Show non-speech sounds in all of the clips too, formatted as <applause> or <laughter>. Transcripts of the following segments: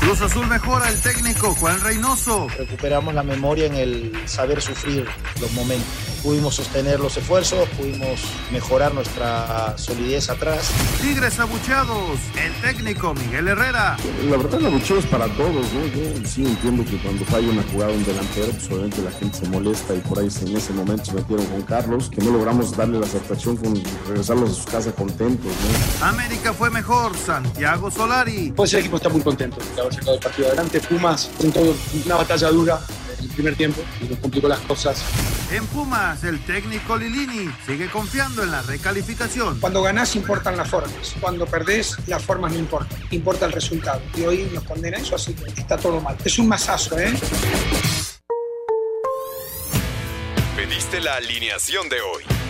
Cruz Azul mejora el técnico Juan Reynoso. Recuperamos la memoria en el saber sufrir los momentos. Pudimos sostener los esfuerzos, pudimos mejorar nuestra solidez atrás. Tigres abucheados, el técnico Miguel Herrera. La verdad, el abucheo es para todos, ¿no? Yo sí entiendo que cuando falla una jugada un delantero, pues obviamente la gente se molesta y por ahí en ese momento se metieron con Carlos, que no logramos darle la satisfacción con regresarlos a su casa contentos, ¿no? América fue mejor, Santiago Solari. Pues el equipo está muy contento de haber sacado el partido adelante. Pumas todo una batalla dura en el primer tiempo y nos complicó las cosas. En Pumas, el técnico Lilini sigue confiando en la recalificación. Cuando ganás importan las formas, cuando perdés las formas no importan, importa el resultado. Y hoy nos condena eso, así que está todo mal. Es un masazo, ¿eh? Pediste la alineación de hoy.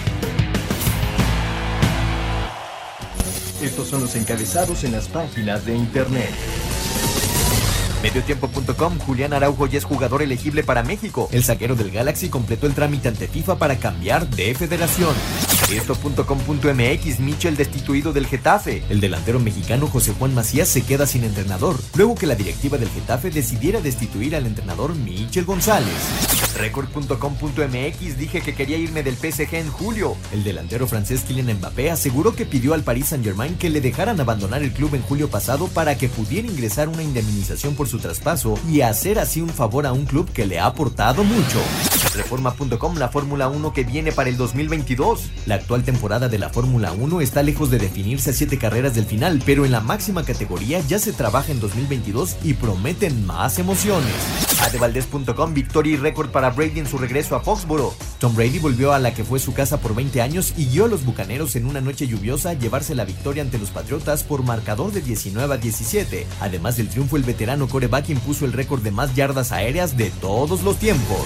Estos son los encabezados en las páginas de internet. Mediotiempo.com, Julián Araujo ya es jugador elegible para México. El zaguero del Galaxy completó el trámite ante FIFA para cambiar de federación. Esto.com.mx, Michel destituido del Getafe. El delantero mexicano José Juan Macías se queda sin entrenador, luego que la directiva del Getafe decidiera destituir al entrenador Michel González. Record.com.mx, dije que quería irme del PSG en julio. El delantero francés Kylian Mbappé aseguró que pidió al Paris Saint-Germain que le dejaran abandonar el club en julio pasado para que pudiera ingresar una indemnización por su traspaso y hacer así un favor a un club que le ha aportado mucho. Reforma.com, la Fórmula 1 que viene para el 2022. La actual temporada de la Fórmula 1 está lejos de definirse a siete carreras del final, pero en la máxima categoría ya se trabaja en 2022 y prometen más emociones. Adevaldez.com, victoria y récord para Brady en su regreso a Foxboro. Tom Brady volvió a la que fue su casa por 20 años y guió a los bucaneros en una noche lluviosa a llevarse la victoria ante los Patriotas por marcador de 19 a 17. Además del triunfo, el veterano coreback impuso el récord de más yardas aéreas de todos los tiempos.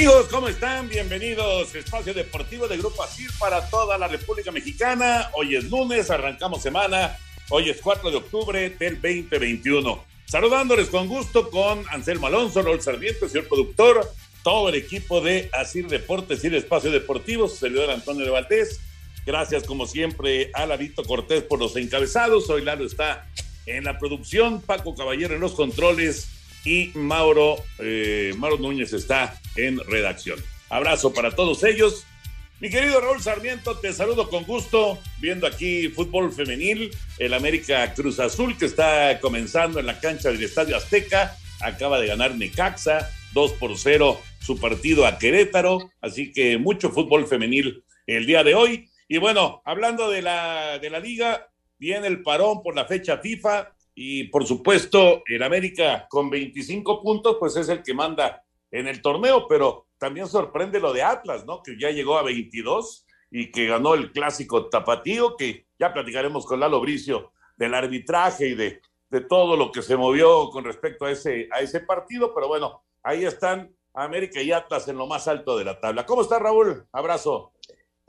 Amigos, ¿cómo están? Bienvenidos. Espacio Deportivo de Grupo ASIR para toda la República Mexicana. Hoy es lunes, arrancamos semana. Hoy es 4 de octubre del 2021. Saludándoles con gusto con Anselmo Alonso, Raúl Sarmiento, señor productor, todo el equipo de Asir Deportes y el Espacio Deportivo, su servidor Antonio de Valdés. Gracias, como siempre, a Larito Cortés por los encabezados. Hoy Lalo está en la producción, Paco Caballero en los controles y Mauro, eh, Mauro Núñez está en redacción. Abrazo para todos ellos. Mi querido Raúl Sarmiento, te saludo con gusto, viendo aquí fútbol femenil, el América Cruz Azul que está comenzando en la cancha del Estadio Azteca, acaba de ganar Necaxa, 2 por 0 su partido a Querétaro, así que mucho fútbol femenil el día de hoy. Y bueno, hablando de la, de la liga, viene el parón por la fecha FIFA, y por supuesto, el América con 25 puntos, pues es el que manda en el torneo, pero también sorprende lo de Atlas, ¿no? Que ya llegó a 22 y que ganó el clásico tapatío, que ya platicaremos con Lalo Bricio del arbitraje y de, de todo lo que se movió con respecto a ese, a ese partido, pero bueno, ahí están América y Atlas en lo más alto de la tabla. ¿Cómo está Raúl? Abrazo.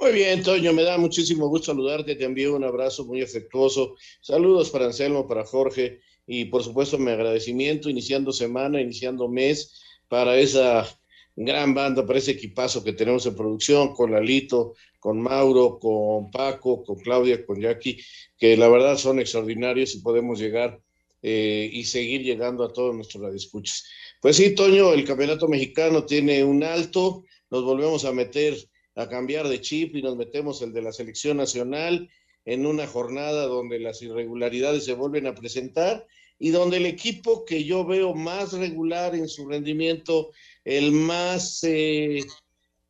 Muy bien, Toño, me da muchísimo gusto saludarte, te envío un abrazo muy afectuoso. Saludos para Anselmo, para Jorge y por supuesto mi agradecimiento iniciando semana, iniciando mes para esa gran banda, para ese equipazo que tenemos en producción con Lalito, con Mauro, con Paco, con Claudia, con Jackie, que la verdad son extraordinarios y podemos llegar eh, y seguir llegando a todos nuestros radioescuchas. Pues sí, Toño, el campeonato mexicano tiene un alto, nos volvemos a meter a cambiar de chip y nos metemos el de la selección nacional en una jornada donde las irregularidades se vuelven a presentar y donde el equipo que yo veo más regular en su rendimiento, el más, eh,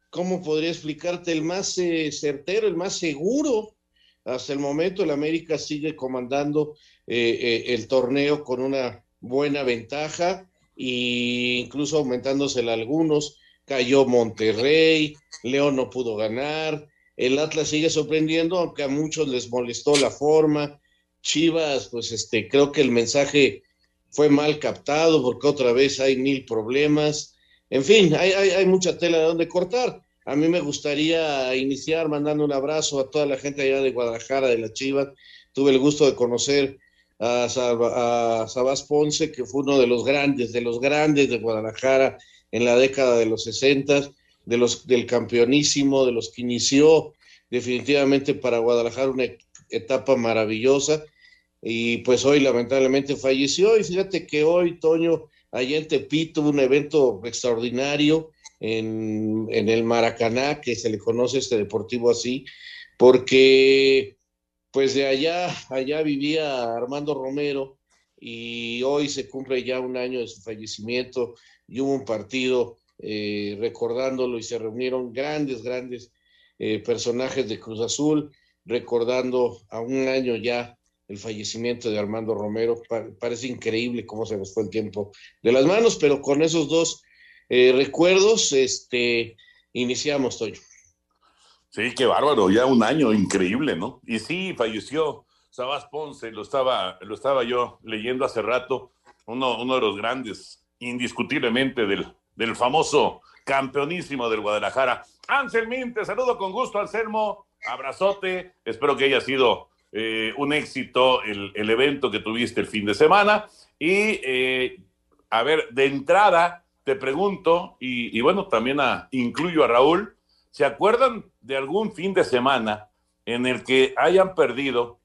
¿cómo podría explicarte? El más eh, certero, el más seguro. Hasta el momento el América sigue comandando eh, el torneo con una buena ventaja e incluso aumentándosela algunos. Cayó Monterrey, León no pudo ganar, el Atlas sigue sorprendiendo, aunque a muchos les molestó la forma. Chivas, pues este, creo que el mensaje fue mal captado porque otra vez hay mil problemas. En fin, hay, hay, mucha tela de donde cortar. A mí me gustaría iniciar mandando un abrazo a toda la gente allá de Guadalajara, de la Chivas. Tuve el gusto de conocer a, a Sabás Ponce, que fue uno de los grandes, de los grandes de Guadalajara en la década de los 60 de los, del campeonísimo, de los que inició definitivamente para Guadalajara una etapa maravillosa. Y pues hoy lamentablemente falleció. Y fíjate que hoy Toño allá en Tepito un evento extraordinario en, en el Maracaná que se le conoce este deportivo así porque pues de allá allá vivía Armando Romero y hoy se cumple ya un año de su fallecimiento y hubo un partido eh, recordándolo y se reunieron grandes, grandes eh, personajes de Cruz Azul, recordando a un año ya el fallecimiento de Armando Romero. parece increíble cómo se nos fue el tiempo de las manos, pero con esos dos eh, recuerdos, este, iniciamos, Toño. Sí, qué bárbaro, ya un año, increíble, ¿no? Y sí, falleció Sabás Ponce, lo estaba, lo estaba yo leyendo hace rato, uno, uno de los grandes, indiscutiblemente, del, del famoso campeonísimo del Guadalajara. Anselmín, te saludo con gusto, Anselmo. Abrazote. Espero que haya sido eh, un éxito el, evento que tuviste el fin de semana. Y, eh, a ver, de entrada, te pregunto, y, bueno, también incluyo a Raúl, ¿se acuerdan de algún fin de semana en el que hayan perdido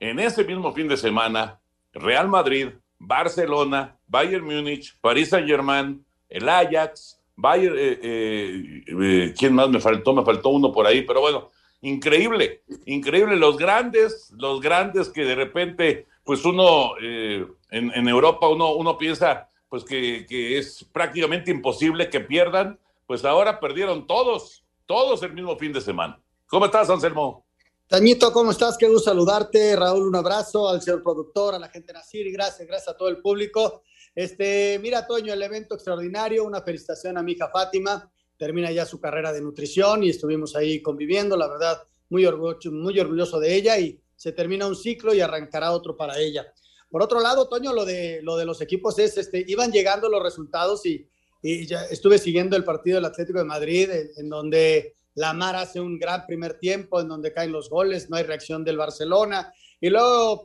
en ese mismo fin de semana Real Madrid, Barcelona, Bayern Múnich, París Saint Germain, el Ajax, Bayern, eh, eh, eh, ¿quién más me faltó? Me faltó uno por ahí, pero bueno, increíble, increíble, los grandes, los grandes que de repente, pues uno en, Europa, uno, uno piensa pues que, que, es prácticamente imposible que pierdan, pues ahora perdieron todos, todos el mismo fin de semana. ¿Cómo estás, Anselmo? Tañito, ¿cómo estás? Qué gusto saludarte. Raúl, un abrazo al señor productor, a la gente de Nacir, gracias, gracias a todo el público. Este, mira, Toño, el evento extraordinario, una felicitación a mi hija Fátima, termina ya su carrera de nutrición y estuvimos ahí conviviendo, la verdad, muy orgulloso, muy orgulloso de ella y se termina un ciclo y arrancará otro para ella. Por otro lado, Toño, lo de, lo de los equipos es, este, iban llegando los resultados y, y ya estuve siguiendo el partido del Atlético de Madrid, en, en donde la Mar hace un gran primer tiempo, en donde caen los goles, no hay reacción del Barcelona, y luego,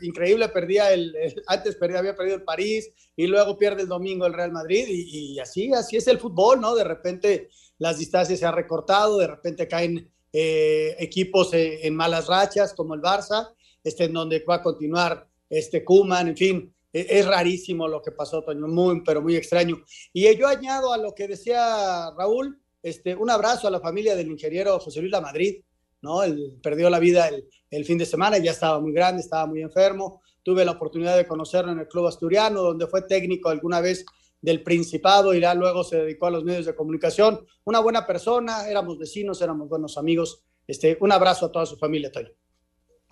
increíble, perdía el, <laughs> antes perdía, había perdido el París y luego pierde el domingo el Real Madrid y, así, así es el fútbol, ¿no? De repente las distancias se han recortado, de repente caen eh, equipos eh, en malas rachas como el Barça, este, en donde va a continuar este Kuman, en fin, e, es rarísimo lo que pasó, Toño, muy, pero muy extraño. Y yo añado a lo que decía Raúl, este, un abrazo a la familia del ingeniero José Luis La Madrid, ¿no? Él perdió la vida el, el fin de semana, ya estaba muy grande, estaba muy enfermo. Tuve la oportunidad de conocerlo en el Club Asturiano, donde fue técnico alguna vez del Principado y ya luego se dedicó a los medios de comunicación. Una buena persona, éramos vecinos, éramos buenos amigos. Este, un abrazo a toda su familia, Toño.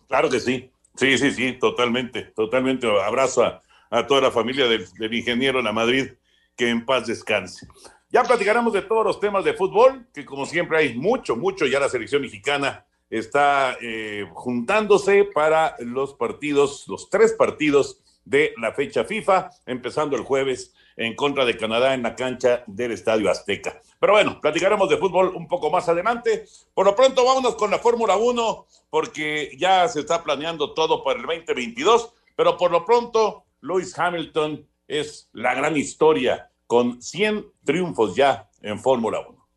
Claro que sí, sí, sí, sí, totalmente, totalmente. Abrazo a, toda la familia del, del ingeniero La Madrid, que en paz descanse. Ya platicaremos de todos los temas de fútbol, que como siempre hay mucho, mucho, ya la selección mexicana está eh, juntándose para los partidos, los tres partidos de la fecha FIFA, empezando el jueves en contra de Canadá en la cancha del Estadio Azteca. Pero bueno, platicaremos de fútbol un poco más adelante. Por lo pronto, vámonos con la Fórmula 1, porque ya se está planeando todo para el 2022, pero por lo pronto, Lewis Hamilton es la gran historia, con 100 triunfos ya en Fórmula 1.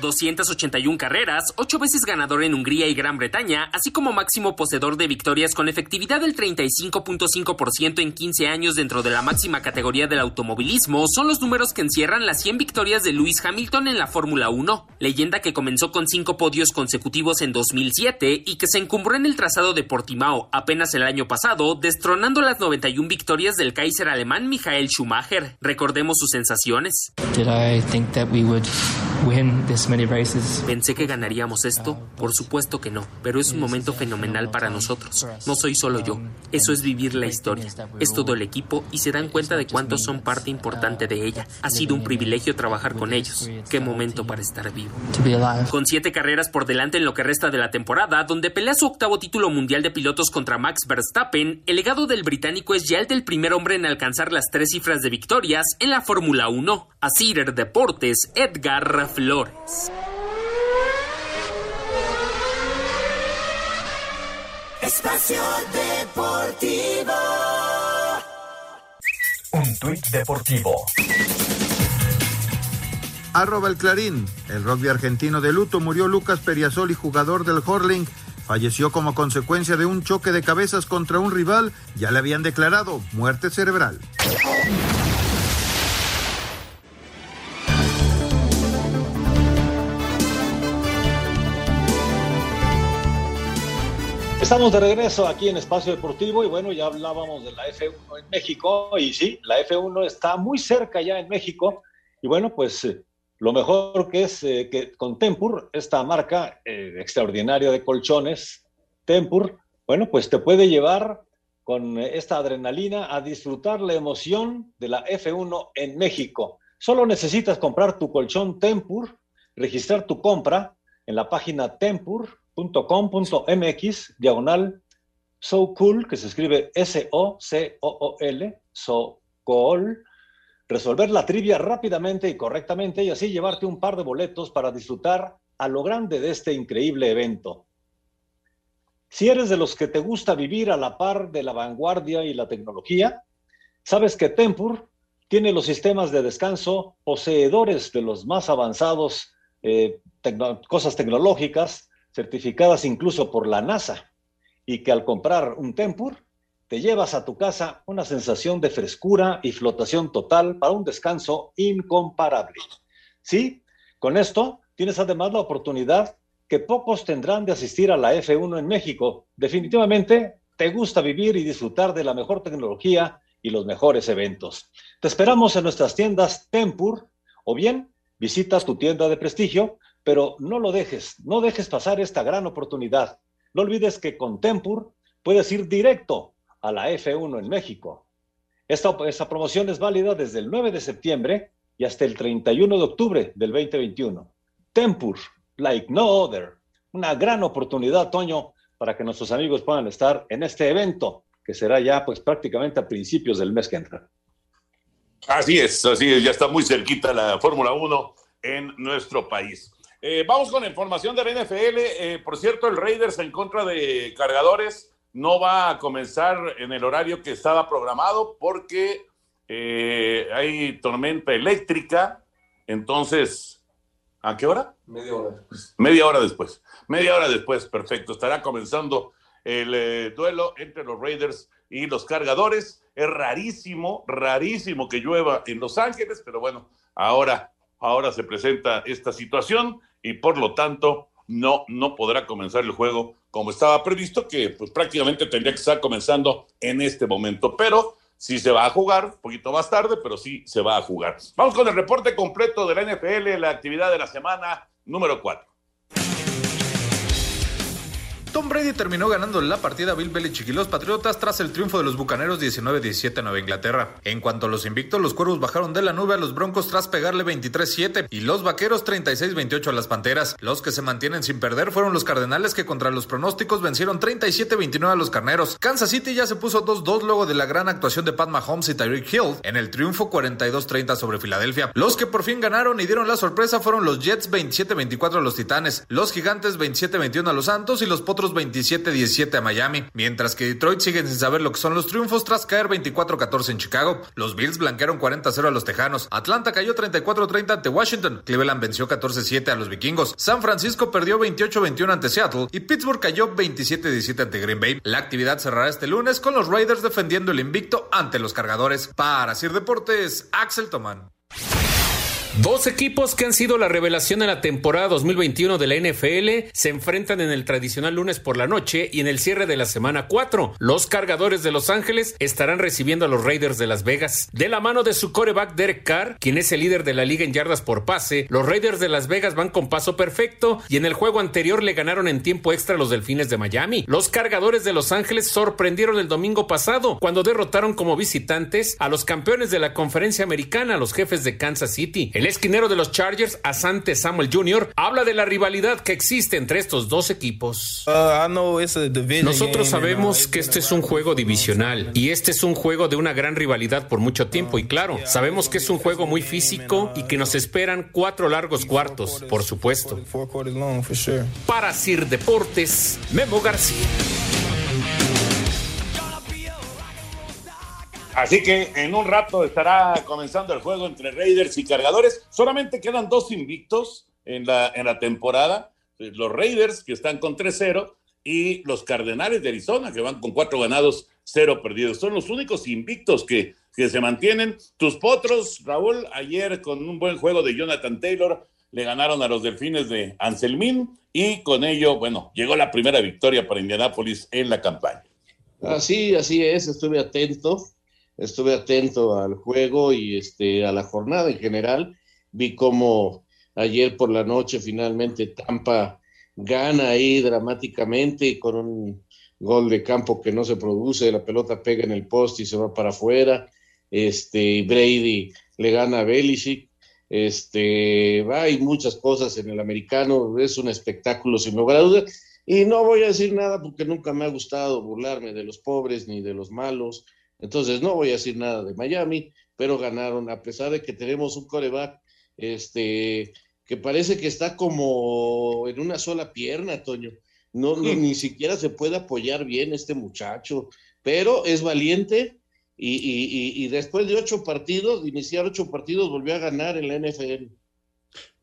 281 carreras, 8 veces ganador en Hungría y Gran Bretaña, así como máximo poseedor de victorias con efectividad del 35.5% en 15 años dentro de la máxima categoría del automovilismo, son los números que encierran las 100 victorias de Lewis Hamilton en la Fórmula 1, leyenda que comenzó con 5 podios consecutivos en 2007 y que se encumbró en el trazado de Portimao apenas el año pasado, destronando las 91 victorias del Kaiser alemán Michael Schumacher. Recordemos sus sensaciones. ¿Pensé que ganaríamos esto? Por supuesto que no, pero es un momento fenomenal para nosotros. No soy solo yo, eso es vivir la historia. Es todo el equipo y se dan cuenta de cuántos son parte importante de ella. Ha sido un privilegio trabajar con ellos. Qué momento para estar vivo. Con siete carreras por delante en lo que resta de la temporada, donde pelea su octavo título mundial de pilotos contra Max Verstappen, el legado del británico es ya el del primer hombre en alcanzar las tres cifras de victorias en la Fórmula 1. A Cider Deportes, Edgar Flores. Espacio Deportivo. Un tuit deportivo. Arroba el Clarín. El rugby argentino de luto murió Lucas Periasoli, jugador del Horling. Falleció como consecuencia de un choque de cabezas contra un rival. Ya le habían declarado muerte cerebral. Estamos de regreso aquí en Espacio Deportivo y bueno, ya hablábamos de la F1 en México y sí, la F1 está muy cerca ya en México y bueno, pues eh, lo mejor que es eh, que con Tempur, esta marca eh, extraordinaria de colchones, Tempur, bueno, pues te puede llevar con esta adrenalina a disfrutar la emoción de la F1 en México. Solo necesitas comprar tu colchón Tempur, registrar tu compra en la página tempur.com.mx, diagonal So Cool, que se escribe S-O-C-O-O-L, So Cool, resolver la trivia rápidamente y correctamente y así llevarte un par de boletos para disfrutar a lo grande de este increíble evento. Si eres de los que te gusta vivir a la par de la vanguardia y la tecnología, sabes que Tempur tiene los sistemas de descanso poseedores de los más avanzados eh, cosas tecnológicas, certificadas incluso por la NASA, y que al comprar un Tempur te llevas a tu casa una sensación de frescura y flotación total para un descanso incomparable. Sí, con esto tienes además la oportunidad que pocos tendrán de asistir a la F1 en México. Definitivamente te gusta vivir y disfrutar de la mejor tecnología y los mejores eventos. Te esperamos en nuestras tiendas Tempur o bien visita tu tienda de prestigio, pero no lo dejes, no dejes pasar esta gran oportunidad. No olvides que con Tempur puedes ir directo a la F1 en México. Esta, esta, promoción es válida desde el 9 de septiembre y hasta el 31 de octubre del 2021. Tempur, like no other. Una gran oportunidad, Toño, para que nuestros amigos puedan estar en este evento, que será ya pues prácticamente a principios del mes que entra. Así es, así es, ya está muy cerquita la Fórmula 1 en nuestro país. Eh, vamos con la información de la NFL. Eh, por cierto, el Raiders en contra de cargadores no va a comenzar en el horario que estaba programado porque eh, hay tormenta eléctrica. Entonces, ¿a qué hora? Media hora después. Media hora después. Media hora después, perfecto. Estará comenzando el eh, duelo entre los Raiders y los cargadores. Es rarísimo, rarísimo que llueva en Los Ángeles, pero bueno, ahora, ahora se presenta esta situación y por lo tanto no, no podrá comenzar el juego como estaba previsto, que pues prácticamente tendría que estar comenzando en este momento. Pero sí se va a jugar, un poquito más tarde, pero sí se va a jugar. Vamos con el reporte completo de la NFL, la actividad de la semana número 4. Tom Brady terminó ganando la partida a Bill Belichick y los Patriotas tras el triunfo de los Bucaneros 19-17 a Nueva Inglaterra. En cuanto a los invictos, los Cuervos bajaron de la nube a los Broncos tras pegarle 23-7 y los Vaqueros 36-28 a las Panteras. Los que se mantienen sin perder fueron los Cardenales que contra los pronósticos vencieron 37-29 a los Carneros. Kansas City ya se puso 2-2 luego de la gran actuación de Pat Mahomes y Tyreek Hill en el triunfo 42-30 sobre Filadelfia. Los que por fin ganaron y dieron la sorpresa fueron los Jets 27-24 a los Titanes, los Gigantes 27-21 a los Santos y los Potros Potros 27-17 a Miami, mientras que Detroit siguen sin saber lo que son los triunfos tras caer 24-14 en Chicago. Los Bills blanquearon 40-0 a los Tejanos. Atlanta cayó 34-30 ante Washington. Cleveland venció 14-7 a los Vikingos. San Francisco perdió 28-21 ante Seattle y Pittsburgh cayó 27-17 ante Green Bay. La actividad cerrará este lunes con los Raiders defendiendo el invicto ante los cargadores. Para Sir Deportes, Axel Tomán. Dos equipos que han sido la revelación en la temporada 2021 de la NFL se enfrentan en el tradicional lunes por la noche y en el cierre de la semana 4. Los cargadores de Los Ángeles estarán recibiendo a los Raiders de Las Vegas. De la mano de su coreback Derek Carr, quien es el líder de la liga en yardas por pase, los Raiders de Las Vegas van con paso perfecto y en el juego anterior le ganaron en tiempo extra a los Delfines de Miami. Los cargadores de Los Ángeles sorprendieron el domingo pasado cuando derrotaron como visitantes a los campeones de la conferencia americana, los jefes de Kansas City. Esquinero de los Chargers, Asante Samuel Jr., habla de la rivalidad que existe entre estos dos equipos. Nosotros sabemos que este es un juego divisional y este es un juego de una gran rivalidad por mucho tiempo y claro, sabemos que es un juego muy físico y que nos esperan cuatro largos cuartos, por supuesto. Para Sir Deportes, Memo García. Así que en un rato estará comenzando el juego entre Raiders y Cargadores. Solamente quedan dos invictos en la, en la temporada. Los Raiders, que están con 3-0, y los Cardenales de Arizona, que van con cuatro ganados, cero perdidos. Son los únicos invictos que, que se mantienen. Tus potros, Raúl, ayer con un buen juego de Jonathan Taylor, le ganaron a los Delfines de Anselmín y con ello, bueno, llegó la primera victoria para Indianápolis en la campaña. Así, así es, estuve atento estuve atento al juego y este, a la jornada en general. Vi cómo ayer por la noche finalmente Tampa gana ahí dramáticamente con un gol de campo que no se produce, la pelota pega en el poste y se va para afuera. Este, Brady le gana a Belichick. Este, hay muchas cosas en el americano, es un espectáculo sin lugar a dudas. Y no voy a decir nada porque nunca me ha gustado burlarme de los pobres ni de los malos entonces, no voy a decir nada de Miami, pero ganaron, a pesar de que tenemos un coreback este, que parece que está como en una sola pierna, Toño. No, ni siquiera se puede apoyar bien este muchacho, pero es valiente y, y, y, después de ocho partidos, de iniciar ocho partidos, volvió a ganar en la NFL.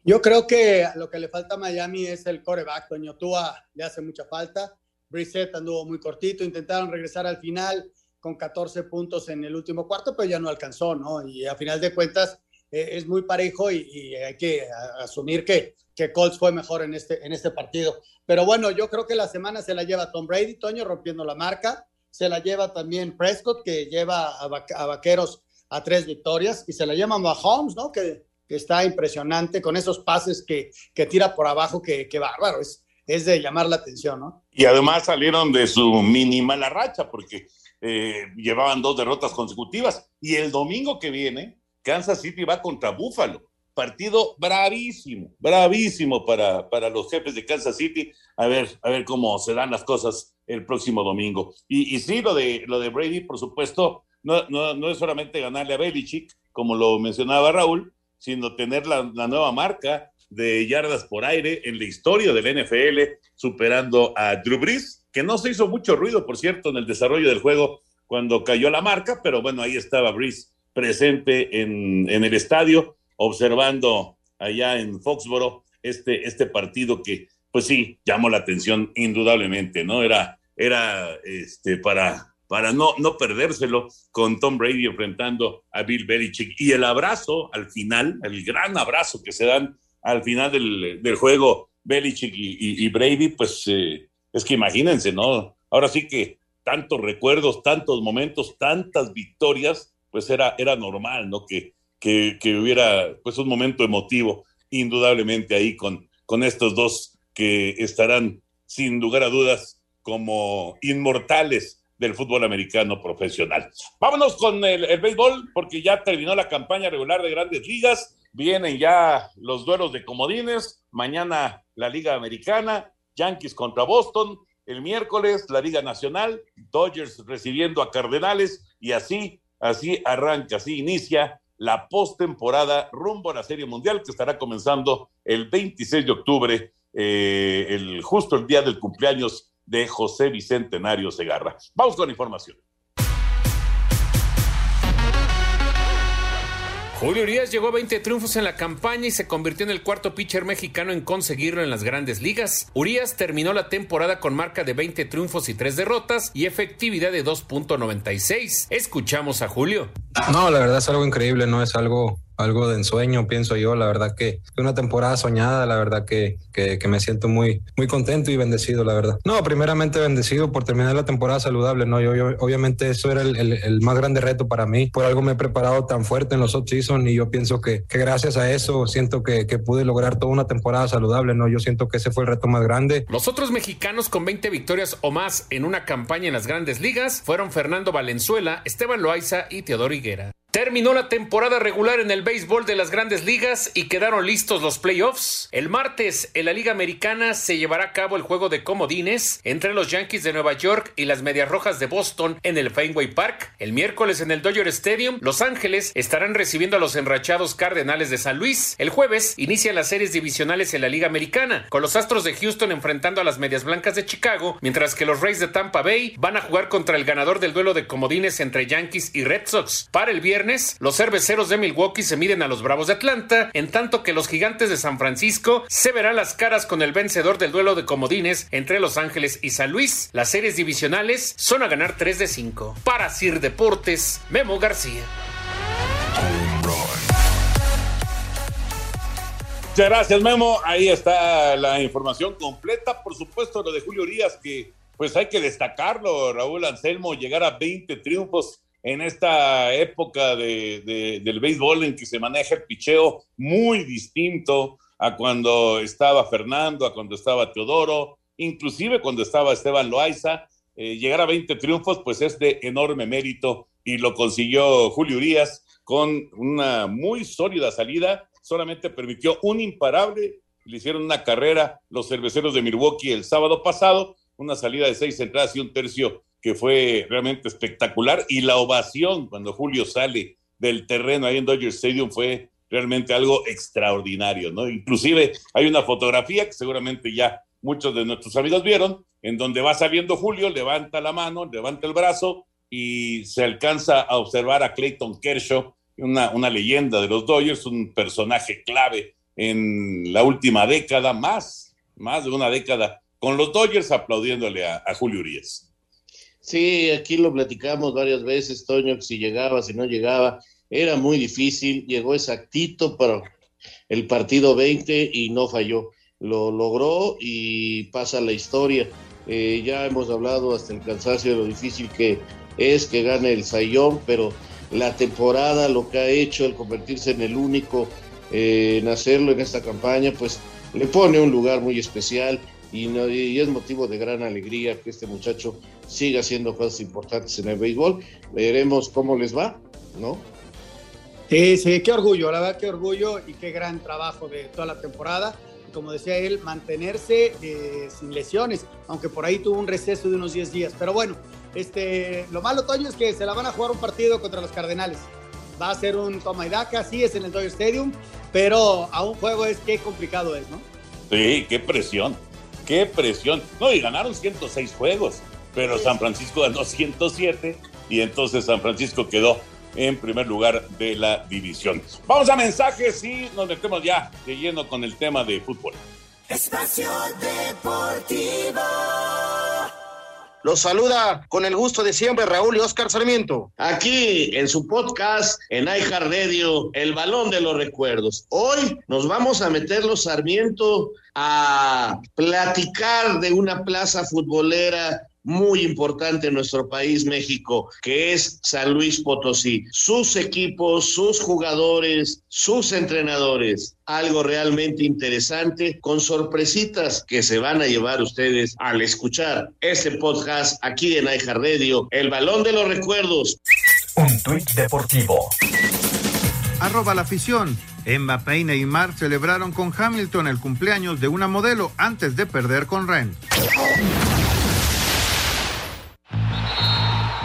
Yo creo que lo que le falta a Miami es el coreback, Toño. Tua le hace mucha falta. Brissett anduvo muy cortito, intentaron regresar al final con 14 puntos en el último cuarto, pero ya no alcanzó, ¿no? Y a final de cuentas eh, es muy parejo y, hay que asumir que, que Colts fue mejor en este, en este partido. Pero bueno, yo creo que la semana se la lleva Tom Brady, Toño, rompiendo la marca. Se la lleva también Prescott, que lleva a, Vaqueros a tres victorias. Y se la lleva Mahomes, ¿no? Que, está impresionante con esos pases que, que tira por abajo, que, que bárbaro. Es, es de llamar la atención, ¿no? Y además salieron de su mínima la racha, porque eh, llevaban dos derrotas consecutivas. Y el domingo que viene, Kansas City va contra Buffalo. Partido bravísimo, bravísimo para, para los jefes de Kansas City. A ver, a ver cómo se dan las cosas el próximo domingo. Y, sí, lo de, lo de Brady, por supuesto, no, no, no es solamente ganarle a Belichick, como lo mencionaba Raúl, sino tener la, la nueva marca de yardas por aire en la historia del NFL, superando a Drew Brees que no se hizo mucho ruido, por cierto, en el desarrollo del juego cuando cayó la marca, pero bueno, ahí estaba Brice presente en, en el estadio, observando allá en Foxboro este, este partido que, pues sí, llamó la atención indudablemente, ¿no? Era, era este, para, para no, no perdérselo con Tom Brady enfrentando a Bill Belichick. Y el abrazo al final, el gran abrazo que se dan al final del, del juego Belichick y, Brady, pues eh, es que imagínense, ¿no? Ahora sí que tantos recuerdos, tantos momentos, tantas victorias, pues era, era normal, ¿no? Que, que, hubiera pues un momento emotivo, indudablemente ahí con, con estos dos que estarán sin lugar a dudas como inmortales del fútbol americano profesional. Vámonos con el, el, béisbol, porque ya terminó la campaña regular de grandes ligas, vienen ya los duelos de comodines, mañana la Liga Americana, Yankees contra Boston, el miércoles la Liga Nacional, Dodgers recibiendo a Cardenales y así, así arranca, así inicia la postemporada rumbo a la Serie Mundial que estará comenzando el 26 de octubre, eh, el, justo el día del cumpleaños de José Bicentenario Segarra. Vamos con información. Julio Urias llegó a 20 triunfos en la campaña y se convirtió en el cuarto pitcher mexicano en conseguirlo en las grandes ligas. Urias terminó la temporada con marca de 20 triunfos y 3 derrotas y efectividad de 2.96. Escuchamos a Julio. No, la verdad es algo increíble, no es algo algo de ensueño, pienso yo. La verdad que una temporada soñada, la verdad que, que, me siento muy, muy contento y bendecido, la verdad. No, primeramente bendecido por terminar la temporada saludable, ¿no? Yo, obviamente eso era el, el, más grande reto para mí. Por algo me he preparado tan fuerte en los off-season y yo pienso que, que, gracias a eso siento que, que pude lograr toda una temporada saludable, ¿no? Yo siento que ese fue el reto más grande. Los otros mexicanos con 20 victorias o más en una campaña en las grandes ligas fueron Fernando Valenzuela, Esteban Loaiza y Teodoro Higuera. Terminó la temporada regular en el béisbol de las grandes ligas y quedaron listos los playoffs. El martes en la Liga Americana se llevará a cabo el juego de comodines entre los Yankees de Nueva York y las Medias Rojas de Boston en el Fenway Park. El miércoles en el Dodger Stadium, Los Ángeles estarán recibiendo a los enrachados Cardenales de San Luis. El jueves inician las series divisionales en la Liga Americana, con los Astros de Houston enfrentando a las Medias Blancas de Chicago, mientras que los Rays de Tampa Bay van a jugar contra el ganador del duelo de comodines entre Yankees y Red Sox. Para el viernes los cerveceros de Milwaukee se miden a los Bravos de Atlanta, en tanto que los Gigantes de San Francisco se verán las caras con el vencedor del duelo de comodines entre Los Ángeles y San Luis. Las series divisionales son a ganar 3 de 5. Para Sir Deportes, Memo García. Muchas gracias, Memo. Ahí está la información completa. Por supuesto, lo de Julio Urias, que pues hay que destacarlo, Raúl Anselmo, llegar a 20 triunfos en esta época de, del béisbol en que se maneja el picheo muy distinto a cuando estaba Fernando, a cuando estaba Teodoro, inclusive cuando estaba Esteban Loaiza. Eh, llegar a 20 triunfos, pues es de enorme mérito y lo consiguió Julio Urias con una muy sólida salida. Solamente permitió un imparable. Le hicieron una carrera los cerveceros de Milwaukee el sábado pasado, una salida de seis entradas y un tercio que fue realmente espectacular y la ovación cuando Julio sale del terreno ahí en Dodger Stadium fue realmente algo extraordinario, ¿no? Inclusive hay una fotografía que seguramente ya muchos de nuestros amigos vieron, en donde va saliendo Julio, levanta la mano, levanta el brazo y se alcanza a observar a Clayton Kershaw, una, una leyenda de los Dodgers, un personaje clave en la última década, más, más de una década, con los Dodgers aplaudiéndole a, a Julio Urias. Sí, aquí lo platicamos varias veces, Toño, si llegaba, si no llegaba, era muy difícil, llegó exactito para el partido 20 y no falló. Lo logró y pasa la historia. Eh, ya hemos hablado hasta el cansancio de lo difícil que es que gane el Sayón, pero la temporada, lo que ha hecho, el convertirse en el único eh, en hacerlo en esta campaña, pues le pone un lugar muy especial y, es motivo de gran alegría que este muchacho siga haciendo cosas importantes en el béisbol. Veremos cómo les va, ¿no? Sí, sí, qué orgullo, la verdad, qué orgullo y qué gran trabajo de toda la temporada. Como decía él, mantenerse eh, sin lesiones, aunque por ahí tuvo un receso de unos 10 días. Pero bueno, este, lo malo, Toño, es que se la van a jugar un partido contra los Cardenales. Va a ser un toma y daca, sí es en el Dodger Stadium, pero a un juego es qué complicado es, ¿no? Sí, qué presión qué presión. No, y ganaron 106 juegos, pero San Francisco ganó 107 y entonces San Francisco quedó en primer lugar de la división. Vamos a mensajes y nos metemos ya de lleno con el tema de fútbol. Espacio Deportivo. Los saluda con el gusto de siempre Raúl y Oscar Sarmiento. Aquí en su podcast en Radio, El Balón de los Recuerdos. Hoy nos vamos a meter los Sarmiento a platicar de una plaza futbolera muy importante en nuestro país, México, que es San Luis Potosí. Sus equipos, sus jugadores, sus entrenadores. Algo realmente interesante con sorpresitas que se van a llevar ustedes al escuchar este podcast aquí en Aija Radio, El Balón de los Recuerdos. Un tuit deportivo. Arroba la afición. Mbappé y Neymar celebraron con Hamilton el cumpleaños de una modelo antes de perder con Ren.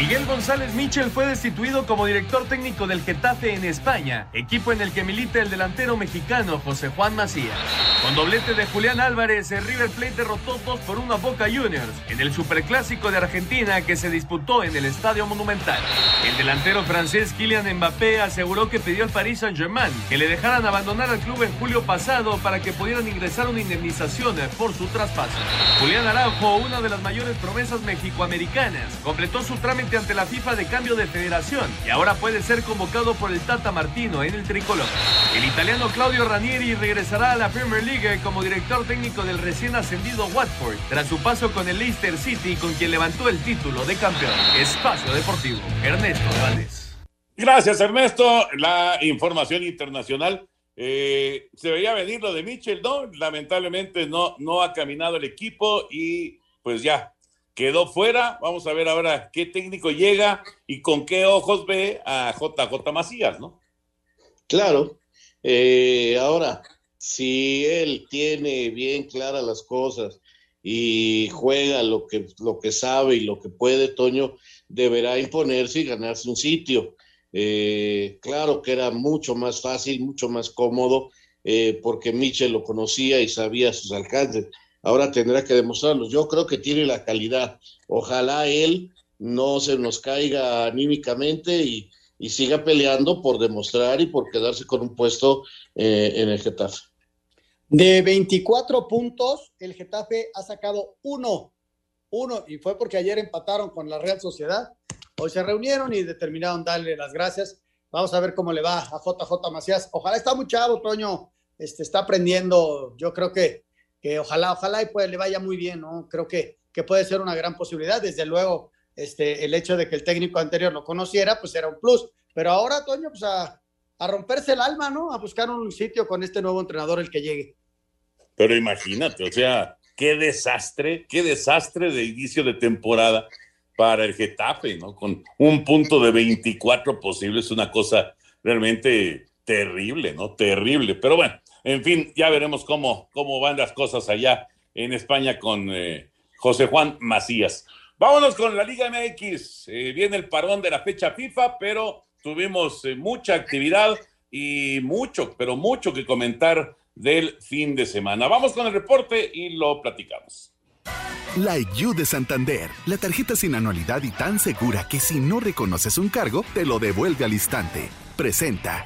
Miguel González Michel fue destituido como director técnico del Getafe en España, equipo en el que milita el delantero mexicano José Juan Macías. Con doblete de Julián Álvarez, el River Plate derrotó 2 por 1 a Boca Juniors en el Superclásico de Argentina que se disputó en el Estadio Monumental. El delantero francés Kylian Mbappé aseguró que pidió al Paris Saint-Germain que le dejaran abandonar al club en julio pasado para que pudieran ingresar una indemnización por su traspaso. Julián Araujo, una de las mayores promesas mexicoamericanas, completó su trámite ante la FIFA de cambio de federación y ahora puede ser convocado por el Tata Martino en el tricolor. El italiano Claudio Ranieri regresará a la Premier League como director técnico del recién ascendido Watford, tras su paso con el Leicester City, con quien levantó el título de campeón. Espacio Deportivo, Ernesto Valdés. Gracias, Ernesto. La información internacional. Eh, se veía venir lo de Mitchell, ¿no? Lamentablemente no, no ha caminado el equipo y pues ya quedó fuera. Vamos a ver ahora qué técnico llega y con qué ojos ve a JJ Macías, ¿no? Claro. Eh, ahora, si él tiene bien claras las cosas y juega lo que, lo que sabe y lo que puede, Toño deberá imponerse y ganarse un sitio. Eh, claro que era mucho más fácil, mucho más cómodo, eh, porque Michel lo conocía y sabía sus alcances. Ahora tendrá que demostrarlo. Yo creo que tiene la calidad. Ojalá él no se nos caiga anímicamente y, siga peleando por demostrar y por quedarse con un puesto eh, en el Getafe. De 24 puntos, el Getafe ha sacado uno, uno, y fue porque ayer empataron con la Real Sociedad. Hoy se reunieron y determinaron darle las gracias. Vamos a ver cómo le va a JJ Macías. Ojalá está muy Toño. Este, está aprendiendo. Yo creo que, que ojalá, ojalá y pues le vaya muy bien, ¿no? Creo que, que puede ser una gran posibilidad. Desde luego, este, el hecho de que el técnico anterior lo conociera, pues era un plus. Pero ahora, Toño, pues a, a romperse el alma, ¿no? A buscar un sitio con este nuevo entrenador, el que llegue. Pero imagínate, o sea, qué desastre, qué desastre de inicio de temporada para el Getafe, ¿no? Con un punto de 24 posibles, una cosa realmente terrible, ¿no? Terrible. Pero bueno, en fin, ya veremos cómo, cómo van las cosas allá en España con eh, José Juan Macías. Vámonos con la Liga MX. Eh, viene el parón de la fecha FIFA, pero tuvimos eh, mucha actividad y mucho, pero mucho que comentar del fin de semana. Vamos con el reporte y lo platicamos. La You de Santander, la tarjeta sin anualidad y tan segura que si no reconoces un cargo, te lo devuelve al instante. Presenta.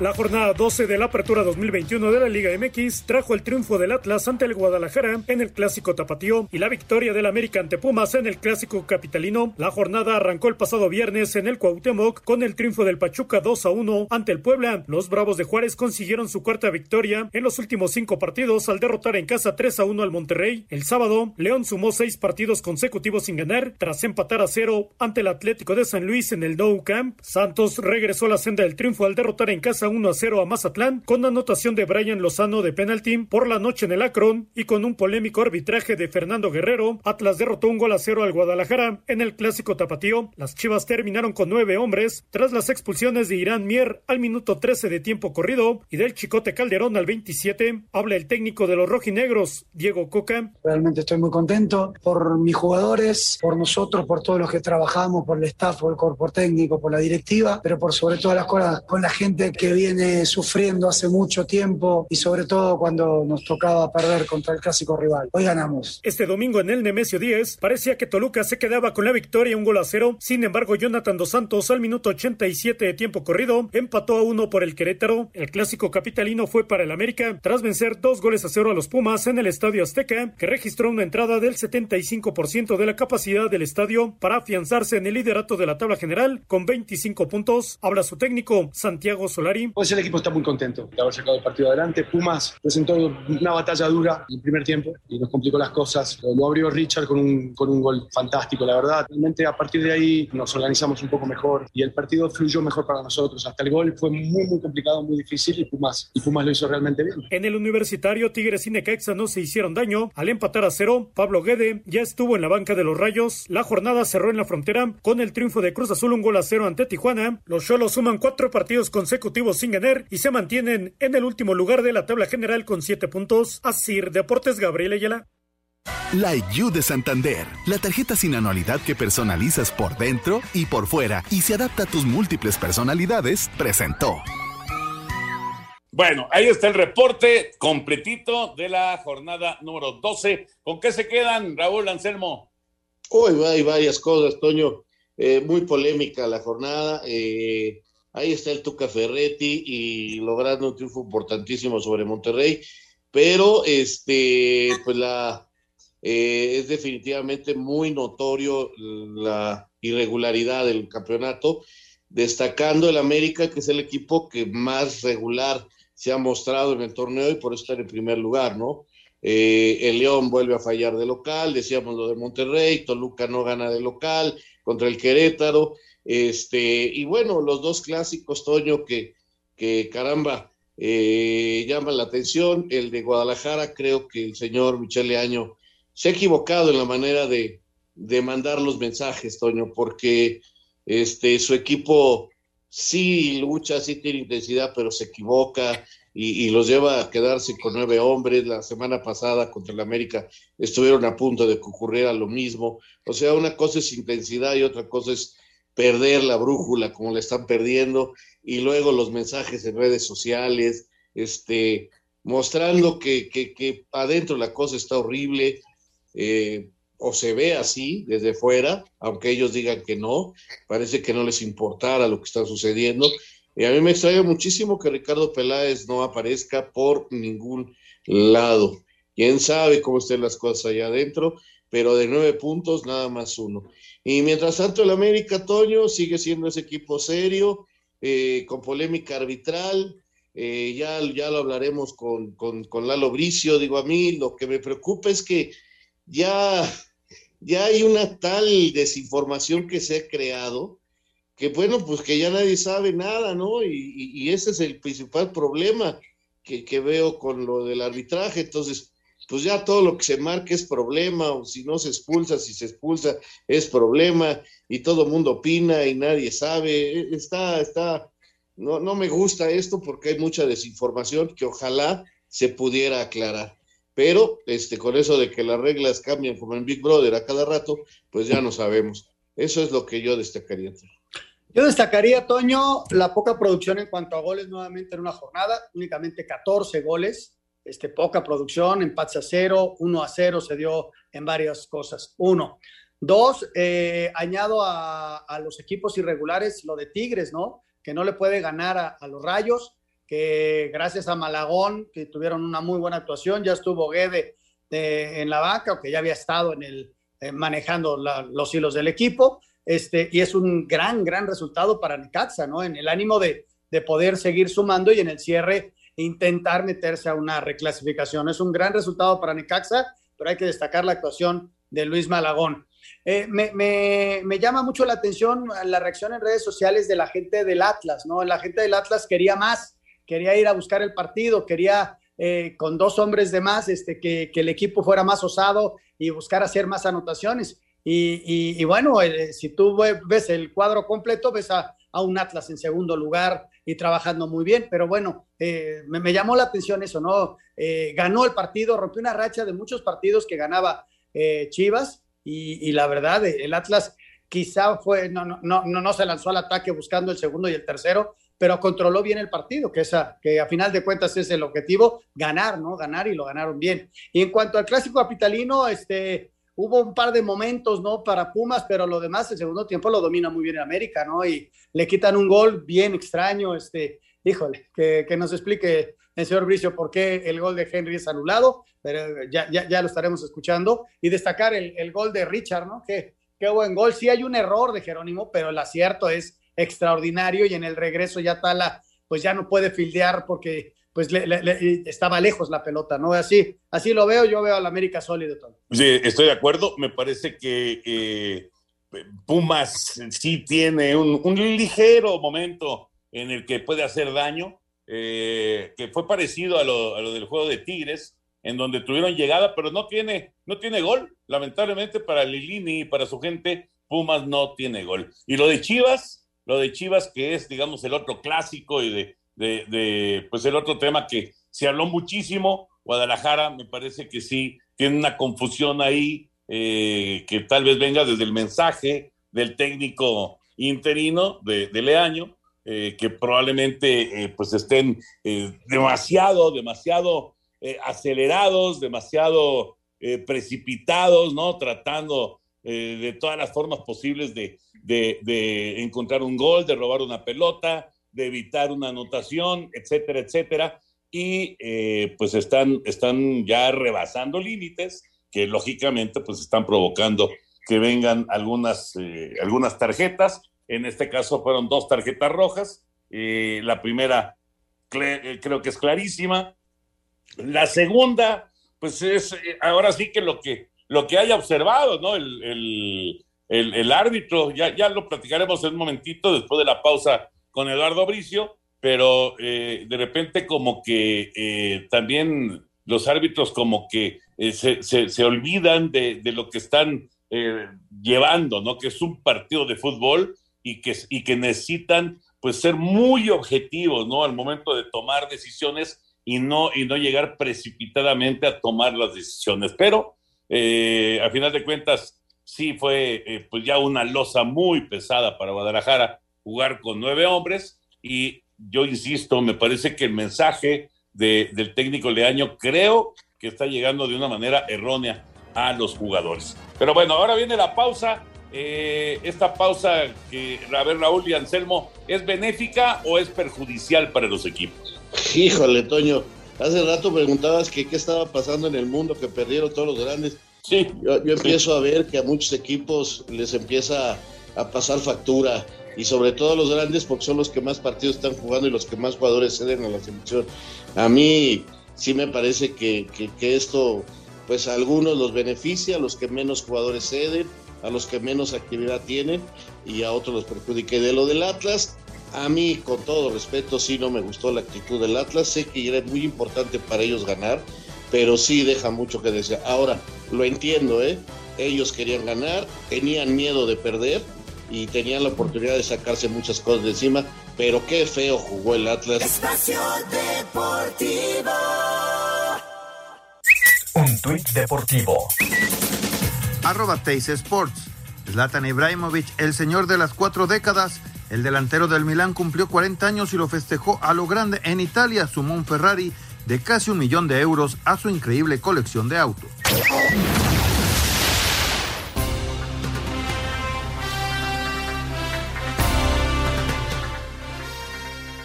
La jornada 12 de la Apertura 2021 de la Liga MX trajo el triunfo del Atlas ante el Guadalajara en el Clásico Tapatío y la victoria del América ante Pumas en el Clásico Capitalino. La jornada arrancó el pasado viernes en el Cuauhtémoc con el triunfo del Pachuca 2 a 1 ante el Puebla. Los Bravos de Juárez consiguieron su cuarta victoria en los últimos cinco partidos al derrotar en casa 3 a 1 al Monterrey. El sábado, León sumó seis partidos consecutivos sin ganar tras empatar a cero ante el Atlético de San Luis en el Nou Camp. Santos regresó a la senda del triunfo al derrotar en casa 1 a 0 a Mazatlán con anotación de Brian Lozano de penalti por la noche en el Akron y con un polémico arbitraje de Fernando Guerrero, Atlas derrotó un gol a cero al Guadalajara en el clásico tapatío. Las Chivas terminaron con nueve hombres tras las expulsiones de Irán Mier al minuto 13 de tiempo corrido y del Chicote Calderón al 27. Habla el técnico de los rojinegros, Diego Coca. Realmente estoy muy contento por mis jugadores, por nosotros, por todos los que trabajamos, por el staff, por el cuerpo técnico, por la directiva, pero por sobre todas las cosas con la gente que viene sufriendo hace mucho tiempo y sobre todo cuando nos tocaba perder contra el clásico rival. Hoy ganamos. Este domingo en el Nemesio 10 parecía que Toluca se quedaba con la victoria un gol a cero. Sin embargo, Jonathan Dos Santos al minuto 87 de tiempo corrido empató a uno por el Querétaro. El clásico capitalino fue para el América tras vencer dos goles a cero a los Pumas en el Estadio Azteca, que registró una entrada del 75% de la capacidad del estadio para afianzarse en el liderato de la tabla general con 25 puntos. Habla su técnico Santiago Solari. Pues el equipo está muy contento de haber sacado el partido adelante. Pumas presentó una batalla dura en el primer tiempo y nos complicó las cosas. Lo abrió Richard con un, con un gol fantástico, la verdad. Realmente a partir de ahí nos organizamos un poco mejor y el partido fluyó mejor para nosotros. Hasta el gol fue muy, muy complicado, muy difícil y Pumas, y Pumas lo hizo realmente bien. En el universitario, Tigres y Necaxa no se hicieron daño. Al empatar a cero, Pablo Guede ya estuvo en la banca de los Rayos. La jornada cerró en la frontera con el triunfo de Cruz Azul un gol a cero ante Tijuana. Los Cholos suman cuatro partidos consecutivos sin ganar y se mantienen en el último lugar de la tabla general con siete puntos. Asir Deportes Gabriel Ayala. La You de Santander, la tarjeta sin anualidad que personalizas por dentro y por fuera y se adapta a tus múltiples personalidades, presentó. Bueno, ahí está el reporte completito de la jornada número 12. ¿Con qué se quedan, Raúl Anselmo? Hoy hay varias cosas, Toño. Eh, muy polémica la jornada. Eh, ahí está el Tuca Ferretti y logrando un triunfo importantísimo sobre Monterrey. Pero este, pues la eh, es definitivamente muy notorio la irregularidad del campeonato, destacando el América, que es el equipo que más regular se ha mostrado en el torneo y por estar en primer lugar, ¿no? Eh, el León vuelve a fallar de local, decíamos lo de Monterrey, Toluca no gana de local contra el Querétaro, este, y bueno, los dos clásicos, Toño, que, que caramba, eh, llaman la atención, el de Guadalajara, creo que el señor Michele Año se ha equivocado en la manera de, de mandar los mensajes, Toño, porque este, su equipo sí lucha, sí tiene intensidad, pero se equivoca y, los lleva a quedarse con nueve hombres. La semana pasada contra el América estuvieron a punto de que ocurriera lo mismo. O sea, una cosa es intensidad y otra cosa es perder la brújula como la están perdiendo y luego los mensajes en redes sociales, este, mostrando que, que, que adentro la cosa está horrible. Eh, o se ve así desde fuera, aunque ellos digan que no, parece que no les importara lo que está sucediendo. Y a mí me extraña muchísimo que Ricardo Peláez no aparezca por ningún lado. Quién sabe cómo estén las cosas allá adentro, pero de nueve puntos, nada más uno. Y mientras tanto, el América Toño sigue siendo ese equipo serio, eh, con polémica arbitral. Eh, ya, ya lo hablaremos con, con, con Lalo Bricio. Digo, a mí lo que me preocupa es que ya ya hay una tal desinformación que se ha creado que bueno, pues que ya nadie sabe nada, ¿no? Y, ese es el principal problema que, que, veo con lo del arbitraje. Entonces, pues ya todo lo que se marque es problema, o si no se expulsa, si se expulsa es problema, y todo mundo opina y nadie sabe. E, está, está, no, no me gusta esto porque hay mucha desinformación que ojalá se pudiera aclarar. Pero este, con eso de que las reglas cambian como en Big Brother a cada rato, pues ya no sabemos. Eso es lo que yo destacaría. Yo destacaría, Toño, la poca producción en cuanto a goles nuevamente en una jornada, únicamente 14 goles, este, poca producción, empate a cero, 1 a 0 se dio en varias cosas. Uno. Dos, eh, añado a, los equipos irregulares lo de Tigres, ¿no? Que no le puede ganar a, a los Rayos que gracias a Malagón, que tuvieron una muy buena actuación, ya estuvo Guede en la banca, que ya había estado en el, eh, manejando los hilos del equipo, este, y es un gran, gran resultado para Necaxa, ¿no? En el ánimo de, de poder seguir sumando y en el cierre intentar meterse a una reclasificación. Es un gran resultado para Necaxa, pero hay que destacar la actuación de Luis Malagón. Eh, me, me, llama mucho la atención la reacción en redes sociales de la gente del Atlas, ¿no? La gente del Atlas quería más, quería ir a buscar el partido, quería eh, con dos hombres de más este, que, el equipo fuera más osado y buscar hacer más anotaciones. Y, bueno, eh, si tú ves el cuadro completo, ves a, un Atlas en segundo lugar y trabajando muy bien, pero bueno, eh, me, llamó la atención eso, ¿no? ganó el partido, rompió una racha de muchos partidos que ganaba Chivas y, y, la verdad, el Atlas quizá fue, no, no, no, no se lanzó al ataque buscando el segundo y el tercero, pero controló bien el partido, que, esa, que a final de cuentas es el objetivo, ganar, ¿no? Ganar y lo ganaron bien. Y en cuanto al clásico capitalino, este, hubo un par de momentos, ¿no? Para Pumas, pero lo demás, el segundo tiempo lo domina muy bien América, ¿no? Y le quitan un gol bien extraño, este, híjole, que, que nos explique el señor Bricio por qué el gol de Henry es anulado, pero ya, ya, ya lo estaremos escuchando. Y destacar el, el gol de Richard, ¿no? Que, qué buen gol. Sí hay un error de Jerónimo, pero el acierto es extraordinario y en el regreso ya Tala pues ya no puede fildear porque pues le, estaba lejos la pelota, ¿no? Así, así lo veo, yo veo al América sólido. Todo. Sí, estoy de acuerdo, me parece que eh, Pumas sí tiene un, ligero momento en el que puede hacer daño, eh, que fue parecido a lo, a lo, del juego de Tigres, en donde tuvieron llegada, pero no tiene, no tiene gol, lamentablemente para Lilini y para su gente, Pumas no tiene gol. Y lo de Chivas, lo de Chivas, que es, digamos, el otro clásico y de, de, pues el otro tema que se habló muchísimo. Guadalajara, me parece que sí, tiene una confusión ahí, eh, que tal vez venga desde el mensaje del técnico interino de, Leaño, eh, que probablemente pues estén demasiado, demasiado acelerados, demasiado precipitados, ¿no? Tratando de todas las formas posibles de, de, encontrar un gol, de robar una pelota, de evitar una anotación, etcétera, etcétera. Y pues están, están ya rebasando límites que lógicamente pues están provocando que vengan algunas, eh, algunas tarjetas. En este caso fueron dos tarjetas rojas. Eh, la primera eh, creo que es clarísima. La segunda, pues es ahora sí que lo que, lo que haya observado, ¿no? El, el, árbitro, ya, ya lo platicaremos en un momentito después de la pausa con Eduardo Bricio, pero de repente como que también los árbitros como que se, se, olvidan de, de, lo que están eh, llevando, ¿no? Que es un partido de fútbol y que, y que necesitan pues ser muy objetivos, ¿no? Al momento de tomar decisiones y no, y no llegar precipitadamente a tomar las decisiones. Pero eh, a final de cuentas, sí fue eh, pues ya una losa muy pesada para Guadalajara jugar con nueve hombres y yo insisto, me parece que el mensaje de, del técnico Leaño creo que está llegando de una manera errónea a los jugadores. Pero bueno, ahora viene la pausa. Eh, esta pausa que, a ver, Raúl y Anselmo, ¿es benéfica o es perjudicial para los equipos? Híjole, Toño, hace rato preguntabas que qué estaba pasando en el mundo, que perdieron todos los grandes. Sí. Yo, empiezo a ver que a muchos equipos les empieza a pasar factura y sobre todo los grandes porque son los que más partidos están jugando y los que más jugadores ceden a la selección. A mí sí me parece que, que, esto pues a algunos los beneficia, a los que menos jugadores ceden, a los que menos actividad tienen y a otros los perjudica. de lo del Atlas, a mí con todo respeto sí no me gustó la actitud del Atlas, sé que era muy importante para ellos ganar, pero sí deja mucho que decir. Ahora, lo entiendo, ¿eh? Ellos querían ganar, tenían miedo de perder y tenían la oportunidad de sacarse muchas cosas de encima, pero qué feo jugó el Atlas. Espacio Deportivo. Un tuit deportivo. Arroba Teis Sports. Zlatan Ibrahimovic, el señor de las cuatro décadas. El delantero del Milán cumplió 40 años y lo festejó a lo grande en Italia. Sumó un Ferrari de casi un millón de euros a su increíble colección de autos.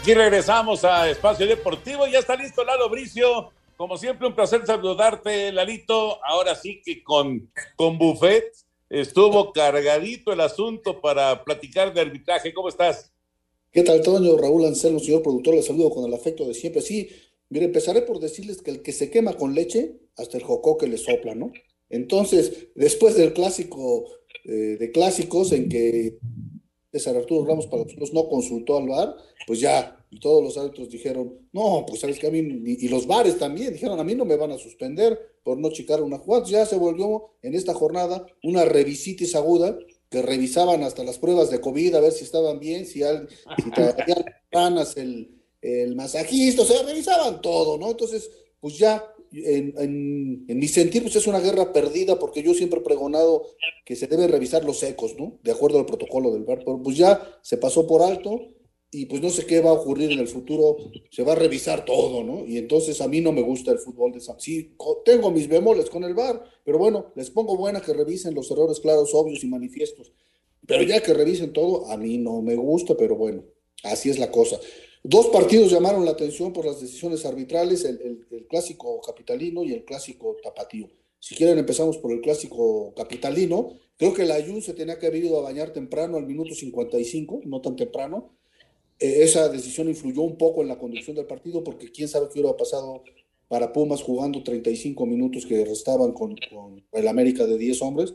Aquí regresamos a Espacio Deportivo. Ya está listo Lalo Bricio como siempre, un placer saludarte, Lalito. Ahora sí que con, con Buffet estuvo cargadito el asunto para platicar de arbitraje. ¿Cómo estás? ¿Qué tal, Toño? Raúl Anselmo, señor productor, le saludo con el afecto de siempre. Sí, mire, empezaré por decirles que el que se quema con leche, hasta el jocó que le sopla, ¿no? Entonces, después del clásico eh, de clásicos en que César Arturo Ramos para nosotros no consultó al VAR, pues ya y todos los árbitros dijeron, no, pues sabes que a mí, y, los bares también dijeron, a mí no me van a suspender por no chicar una jugada. Ya se volvió en esta jornada una revisitis aguda que revisaban hasta las pruebas de COVID a ver si estaban bien, si, al, si <laughs> traían ganas el, el masajista, o sea, revisaban todo, ¿no? Entonces, pues ya en, en, en, mi sentir, pues es una guerra perdida, porque yo siempre he pregonado que se deben revisar los ecos, ¿no? De acuerdo al protocolo del VAR, pero pues ya se pasó por alto, y pues no sé qué va a ocurrir en el futuro, se va a revisar todo, ¿no? Y entonces a mí no me gusta el fútbol de San Sí, tengo mis bemoles con el VAR, pero bueno, les pongo buena que revisen los errores claros, obvios y manifiestos. Pero ya que revisen todo, a mí no me gusta, pero bueno, así es la cosa. Dos partidos llamaron la atención por las decisiones arbitrales, el, el clásico capitalino y el clásico tapatío. Si quieren empezamos por el clásico capitalino. Creo que la Ayun se tenía que haber ido a bañar temprano al minuto 55, no tan temprano eh, esa decisión influyó un poco en la conducción del partido porque quién sabe qué hubiera pasado para Pumas jugando 35 minutos que restaban con, el América de 10 hombres,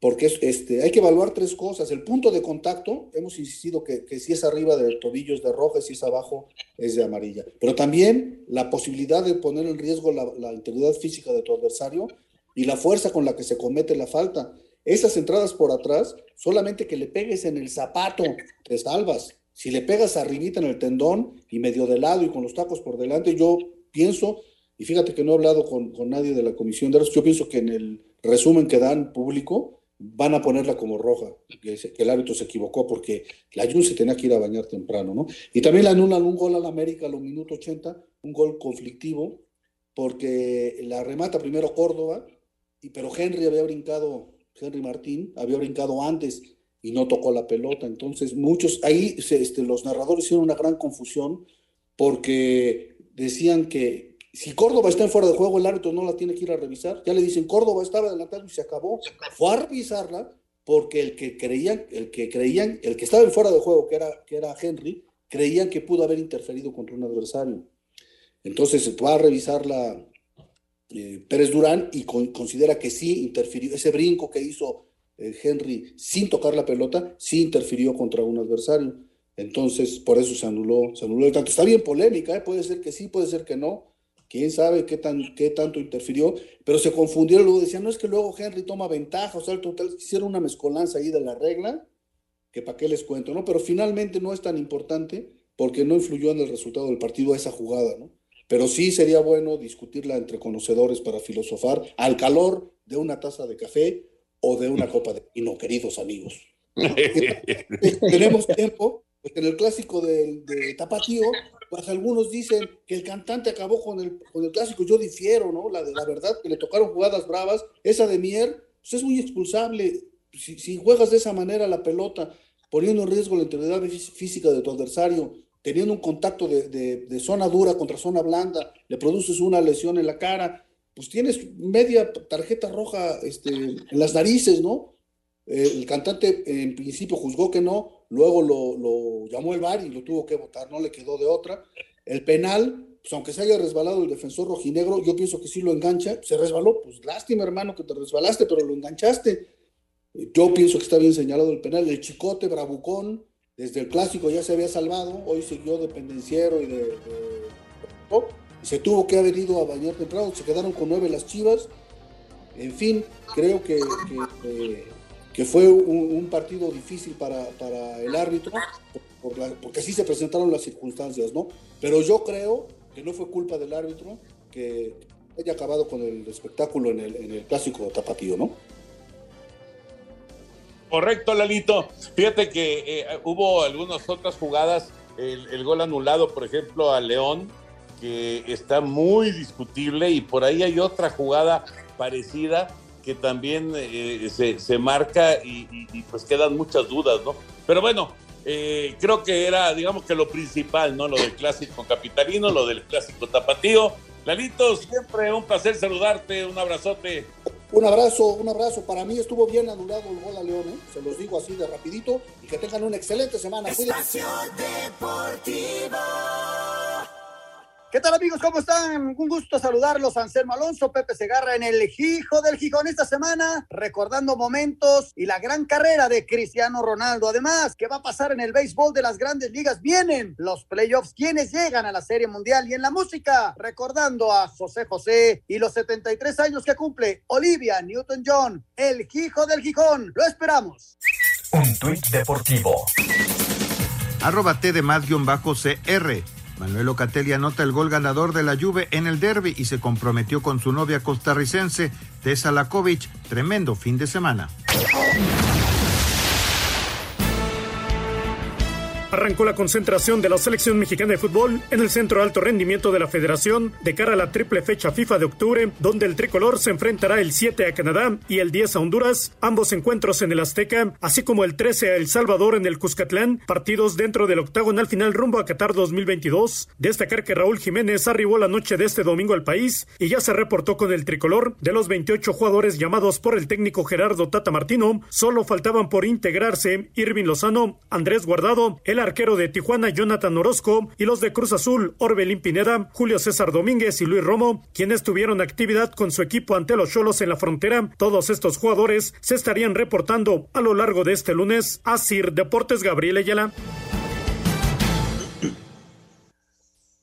porque este, hay que evaluar tres cosas. El punto de contacto, hemos insistido que, si es arriba del tobillo es de roja, si es abajo es de amarilla, pero también la posibilidad de poner en riesgo la, la integridad física de tu adversario y la fuerza con la que se comete la falta. Esas entradas por atrás, solamente que le pegues en el zapato, te salvas si le pegas arribita en el tendón y medio de lado y con los tacos por delante, yo pienso, y fíjate que no he hablado con, nadie de la comisión de yo pienso que en el resumen que dan público, van a ponerla como roja, que, el árbitro se equivocó porque la Jun se tenía que ir a bañar temprano, ¿no? Y también le anulan un gol al América a los minutos 80, un gol conflictivo, porque la remata primero Córdoba, y, pero Henry había brincado, Henry Martín, había brincado antes y no tocó la pelota. Entonces, muchos, ahí este, los narradores hicieron una gran confusión porque decían que si Córdoba está en fuera de juego, el árbitro no la tiene que ir a revisar. Ya le dicen, Córdoba estaba adelantado y se acabó. Fue a revisarla porque el que creían, el que creían, el que estaba en fuera de juego, que era, que era Henry, creían que pudo haber interferido contra un adversario. Entonces va a revisarla eh, Pérez Durán y considera que sí interfirió, ese brinco que hizo Henry sin tocar la pelota, sí interfirió contra un adversario. Entonces, por eso se anuló, se anuló el tanto. Está bien polémica, ¿eh? puede ser que sí, puede ser que no. Quién sabe qué, tan, qué tanto interfirió, pero se confundieron. Luego decían, no es que luego Henry toma ventaja, o sea, el total, hicieron una mezcolanza ahí de la regla, que para qué les cuento, ¿no? Pero finalmente no es tan importante porque no influyó en el resultado del partido esa jugada, ¿no? Pero sí sería bueno discutirla entre conocedores para filosofar al calor de una taza de café o de una copa de vino, queridos amigos. <laughs> Tenemos tiempo, porque en el clásico de, de, Tapatío, pues algunos dicen que el cantante acabó con el, con el clásico, yo difiero, ¿no? La de la verdad, que le tocaron jugadas bravas, esa de Mier, pues es muy expulsable. Si, si juegas de esa manera la pelota, poniendo en riesgo la integridad física de tu adversario, teniendo un contacto de, de, de, zona dura contra zona blanda, le produces una lesión en la cara, pues tienes media tarjeta roja este, en las narices, ¿no? Eh, el cantante en principio juzgó que no, luego lo, llamó el VAR y lo tuvo que votar, no le quedó de otra. El penal, pues aunque se haya resbalado el defensor rojinegro, yo pienso que sí lo engancha, se resbaló, pues lástima hermano que te resbalaste, pero lo enganchaste. Yo pienso que está bien señalado el penal, el chicote bravucón, desde el clásico ya se había salvado, hoy siguió de pendenciero y de, de se tuvo que haber ido a bañar temprano, se quedaron con nueve las chivas. En fin, creo que, que, fue un, partido difícil para, para el árbitro, porque así se presentaron las circunstancias, ¿no? Pero yo creo que no fue culpa del árbitro que haya acabado con el espectáculo en el, en el clásico tapatío, ¿no? Correcto, Lalito. Fíjate que eh, hubo algunas otras jugadas, el, gol anulado, por ejemplo, a León, que está muy discutible y por ahí hay otra jugada parecida que también eh, se, marca y, pues quedan muchas dudas, ¿no? Pero bueno, eh, creo que era, digamos que lo principal, ¿no? Lo del clásico capitalino, lo del clásico tapatío. Lalito, siempre un placer saludarte, un abrazote. Un abrazo, un abrazo. Para mí estuvo bien anulado el gol a León, ¿eh? se los digo así de rapidito y que tengan una excelente semana. Espacio Deportivo. ¿Qué tal amigos? ¿Cómo están? Un gusto saludarlos. Anselmo Alonso, Pepe Segarra en el Hijo del Gijón esta semana, recordando momentos y la gran carrera de Cristiano Ronaldo. Además, ¿qué va a pasar en el béisbol de las grandes ligas? Vienen los playoffs, quienes llegan a la Serie Mundial y en la música, recordando a José José y los 73 años que cumple Olivia Newton-John, el Hijo del Gijón. Lo esperamos. Un tuit deportivo. Arroba T de más-CR. Manuel Locatelli anota el gol ganador de la Juve en el derby y se comprometió con su novia costarricense, Tessa Lakovic. Tremendo fin de semana. Arrancó la concentración de la selección mexicana de fútbol en el centro alto rendimiento de la federación de cara a la triple fecha FIFA de octubre, donde el tricolor se enfrentará el 7 a Canadá y el 10 a Honduras, ambos encuentros en el Azteca, así como el 13 a El Salvador en el Cuscatlán, partidos dentro del octagonal final rumbo a Qatar 2022. Destacar que Raúl Jiménez arribó la noche de este domingo al país y ya se reportó con el tricolor. De los 28 jugadores llamados por el técnico Gerardo Tata Martino, solo faltaban por integrarse Irving Lozano, Andrés Guardado, el arquero de Tijuana Jonathan Orozco y los de Cruz Azul Orbelín Pineda, Julio César Domínguez y Luis Romo, quienes tuvieron actividad con su equipo ante los Cholos en la frontera. Todos estos jugadores se estarían reportando a lo largo de este lunes a Sir Deportes Gabriel Ayala.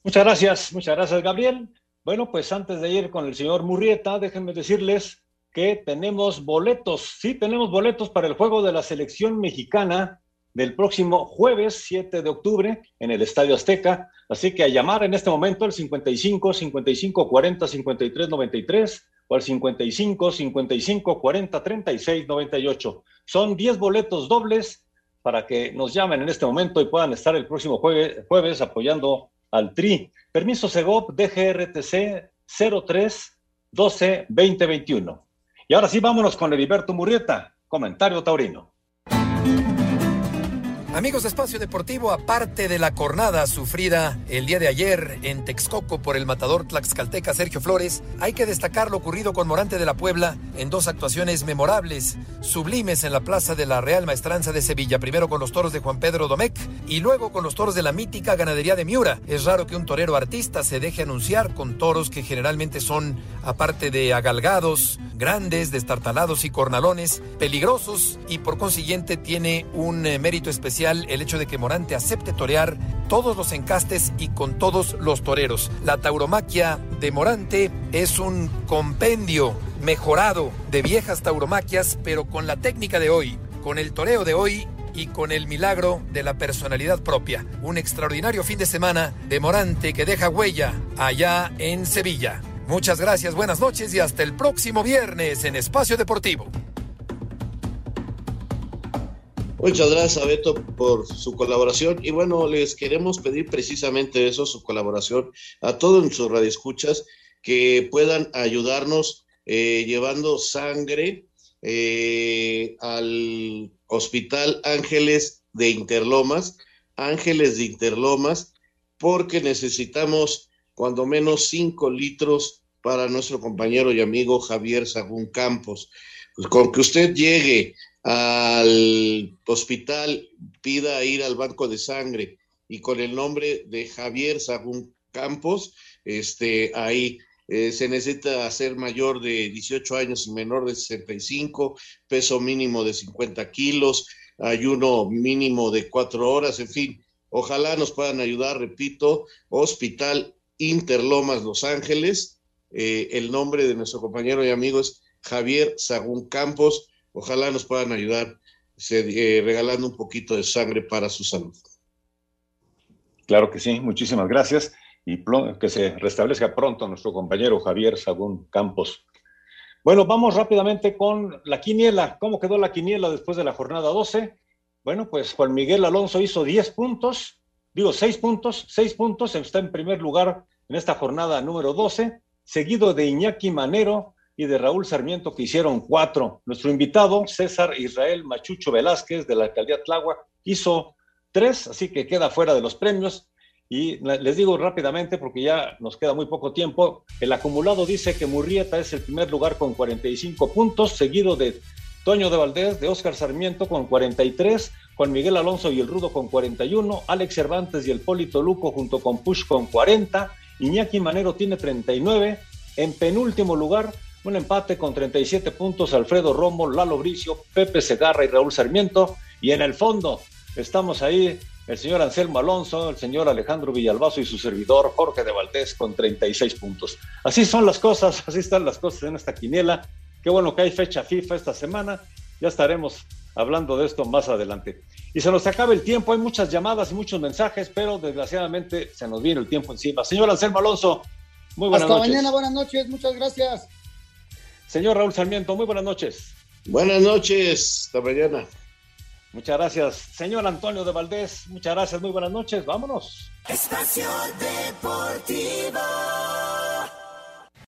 Muchas gracias, muchas gracias Gabriel. Bueno, pues antes de ir con el señor Murrieta, déjenme decirles que tenemos boletos, sí tenemos boletos para el juego de la selección mexicana del próximo jueves 7 de octubre en el Estadio Azteca. Así que a llamar en este momento al 55 55 40 53 93 o al 55 55 40 36 98. Son 10 boletos dobles para que nos llamen en este momento y puedan estar el próximo jueves, apoyando al TRI. Permiso Segov DGRTC 03 12 2021. Y ahora sí, vámonos con Heriberto Murrieta, comentario taurino. Amigos de Espacio Deportivo, aparte de la cornada sufrida el día de ayer en Texcoco por el matador tlaxcalteca Sergio Flores, hay que destacar lo ocurrido con Morante de la Puebla en dos actuaciones memorables, sublimes en la plaza de la Real Maestranza de Sevilla, primero con los toros de Juan Pedro Domecq y luego con los toros de la mítica ganadería de Miura. Es raro que un torero artista se deje anunciar con toros que generalmente son, aparte de agalgados, grandes, destartalados y cornalones, peligrosos y por consiguiente tiene un eh, mérito especial el hecho de que Morante acepte torear todos los encastes y con todos los toreros. La tauromaquia de Morante es un compendio mejorado de viejas tauromaquias, pero con la técnica de hoy, con el toreo de hoy y con el milagro de la personalidad propia. Un extraordinario fin de semana de Morante que deja huella allá en Sevilla. Muchas gracias, buenas noches y hasta el próximo viernes en Espacio Deportivo. Muchas gracias a por su colaboración y bueno, les queremos pedir precisamente eso, su colaboración a todos nuestros radioescuchas que puedan ayudarnos eh, llevando sangre eh, al Hospital Ángeles de Interlomas, Ángeles de Interlomas, porque necesitamos cuando menos cinco litros para nuestro compañero y amigo Javier Sagún Campos. Pues con que usted llegue al hospital, pida ir al banco de sangre. Y con el nombre de Javier Sagún Campos, este, ahí eh, se necesita ser mayor de 18 años y menor de 65, peso mínimo de 50 kilos, ayuno mínimo de cuatro horas, en fin, ojalá nos puedan ayudar, repito, Hospital Interlomas Los Ángeles, eh, el nombre de nuestro compañero y amigo es Javier Sagún Campos, Ojalá nos puedan ayudar eh, regalando un poquito de sangre para su salud. Claro que sí, muchísimas gracias y que se restablezca pronto nuestro compañero Javier Sagún Campos. Bueno, vamos rápidamente con la quiniela. ¿Cómo quedó la quiniela después de la jornada 12? Bueno, pues Juan Miguel Alonso hizo 10 puntos, digo 6 puntos, 6 puntos, está en primer lugar en esta jornada número 12, seguido de Iñaki Manero, y de Raúl Sarmiento, que hicieron cuatro. Nuestro invitado, César Israel Machucho Velázquez, de la alcaldía Tláhuac, hizo tres, así que queda fuera de los premios. Y les digo rápidamente, porque ya nos queda muy poco tiempo, el acumulado dice que Murrieta es el primer lugar con 45 puntos, seguido de Toño de Valdés, de Óscar Sarmiento con 43, Juan Miguel Alonso y el Rudo con 41, Alex Cervantes y el Polito Luco junto con Push con 40, Iñaki Manero tiene 39, en penúltimo lugar un empate con 37 puntos, Alfredo Romo, Lalo Bricio, Pepe Segarra y Raúl Sarmiento. Y en el fondo estamos ahí el señor Anselmo Alonso, el señor Alejandro Villalbazo y su servidor Jorge de Valdés con 36 puntos. Así son las cosas, así están las cosas en esta quiniela. Qué bueno que hay fecha FIFA esta semana. Ya estaremos hablando de esto más adelante. Y se nos acaba el tiempo, hay muchas llamadas y muchos mensajes, pero desgraciadamente se nos viene el tiempo encima. Señor Anselmo Alonso, muy buenas Hasta noches. mañana, buenas noches, muchas gracias. Señor Raúl Sarmiento, muy buenas noches. Buenas noches, hasta mañana. Muchas gracias. Señor Antonio de Valdés, muchas gracias, muy buenas noches. Vámonos. Espacio Deportivo.